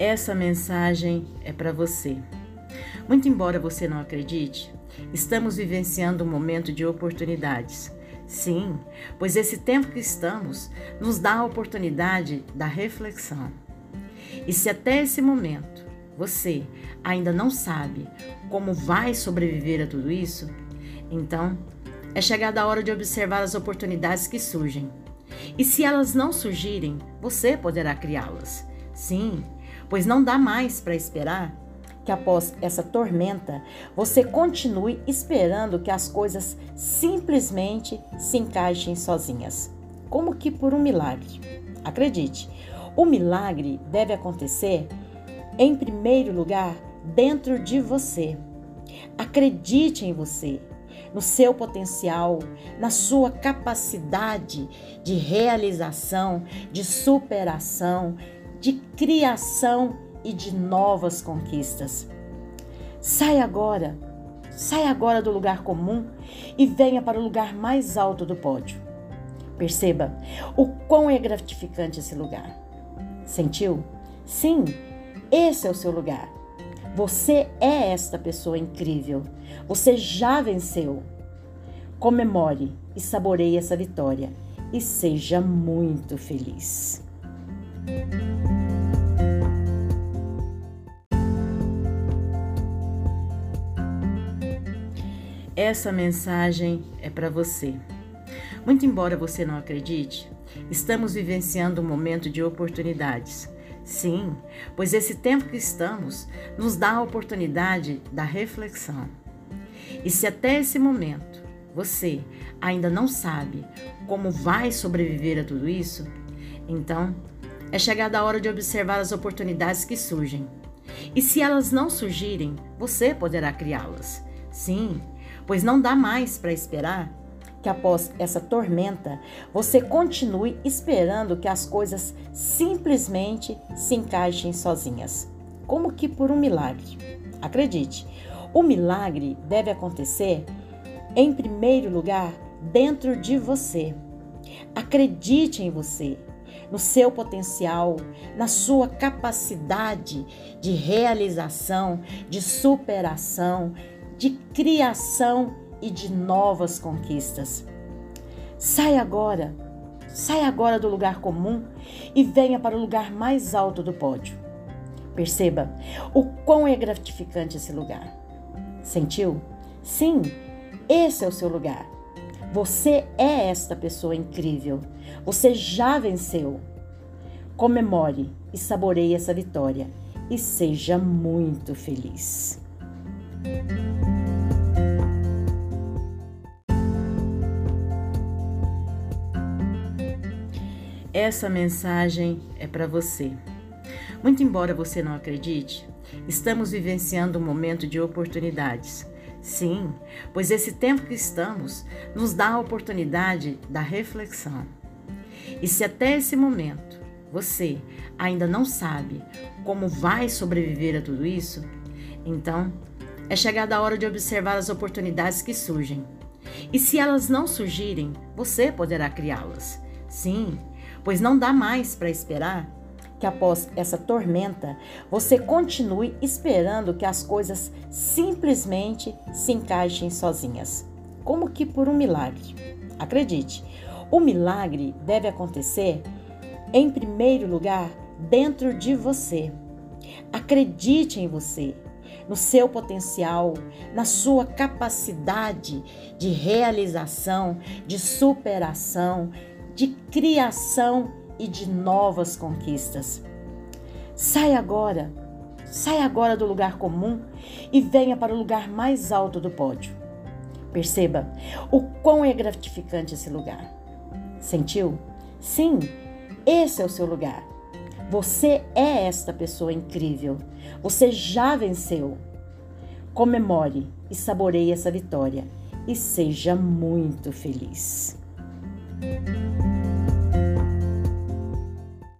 Essa mensagem é para você. Muito embora você não acredite, estamos vivenciando um momento de oportunidades. Sim, pois esse tempo que estamos nos dá a oportunidade da reflexão. E se até esse momento você ainda não sabe como vai sobreviver a tudo isso, então é chegada a hora de observar as oportunidades que surgem. E se elas não surgirem, você poderá criá-las. Sim, pois não dá mais para esperar que após essa tormenta você continue esperando que as coisas simplesmente se encaixem sozinhas, como que por um milagre. Acredite, o milagre deve acontecer, em primeiro lugar, dentro de você. Acredite em você no seu potencial, na sua capacidade de realização, de superação, de criação e de novas conquistas. Sai agora, sai agora do lugar comum e venha para o lugar mais alto do pódio. Perceba o quão é gratificante esse lugar. Sentiu? Sim, esse é o seu lugar. Você é esta pessoa incrível. Você já venceu. Comemore e saboreie essa vitória e seja muito feliz. Essa mensagem é para você. Muito embora você não acredite, estamos vivenciando um momento de oportunidades Sim, pois esse tempo que estamos nos dá a oportunidade da reflexão. E se até esse momento você ainda não sabe como vai sobreviver a tudo isso, então é chegada a hora de observar as oportunidades que surgem. E se elas não surgirem, você poderá criá-las. Sim, pois não dá mais para esperar que após essa tormenta você continue esperando que as coisas simplesmente se encaixem sozinhas, como que por um milagre. Acredite, o milagre deve acontecer, em primeiro lugar, dentro de você. Acredite em você, no seu potencial, na sua capacidade de realização, de superação, de criação e de novas conquistas. Sai agora, sai agora do lugar comum e venha para o lugar mais alto do pódio. Perceba o quão é gratificante esse lugar. Sentiu? Sim, esse é o seu lugar. Você é esta pessoa incrível. Você já venceu. Comemore e saboreie essa vitória e seja muito feliz. Essa mensagem é para você. Muito embora você não acredite, estamos vivenciando um momento de oportunidades. Sim, pois esse tempo que estamos nos dá a oportunidade da reflexão. E se até esse momento você ainda não sabe como vai sobreviver a tudo isso, então é chegada a hora de observar as oportunidades que surgem. E se elas não surgirem, você poderá criá-las. Sim, pois não dá mais para esperar que após essa tormenta você continue esperando que as coisas simplesmente se encaixem sozinhas, como que por um milagre. Acredite, o milagre deve acontecer, em primeiro lugar, dentro de você. Acredite em você, no seu potencial, na sua capacidade de realização, de superação, de criação e de novas conquistas. Sai agora, sai agora do lugar comum e venha para o lugar mais alto do pódio. Perceba o quão é gratificante esse lugar. Sentiu? Sim, esse é o seu lugar. Você é esta pessoa incrível. Você já venceu. Comemore e saboreie essa vitória e seja muito feliz. Thank you.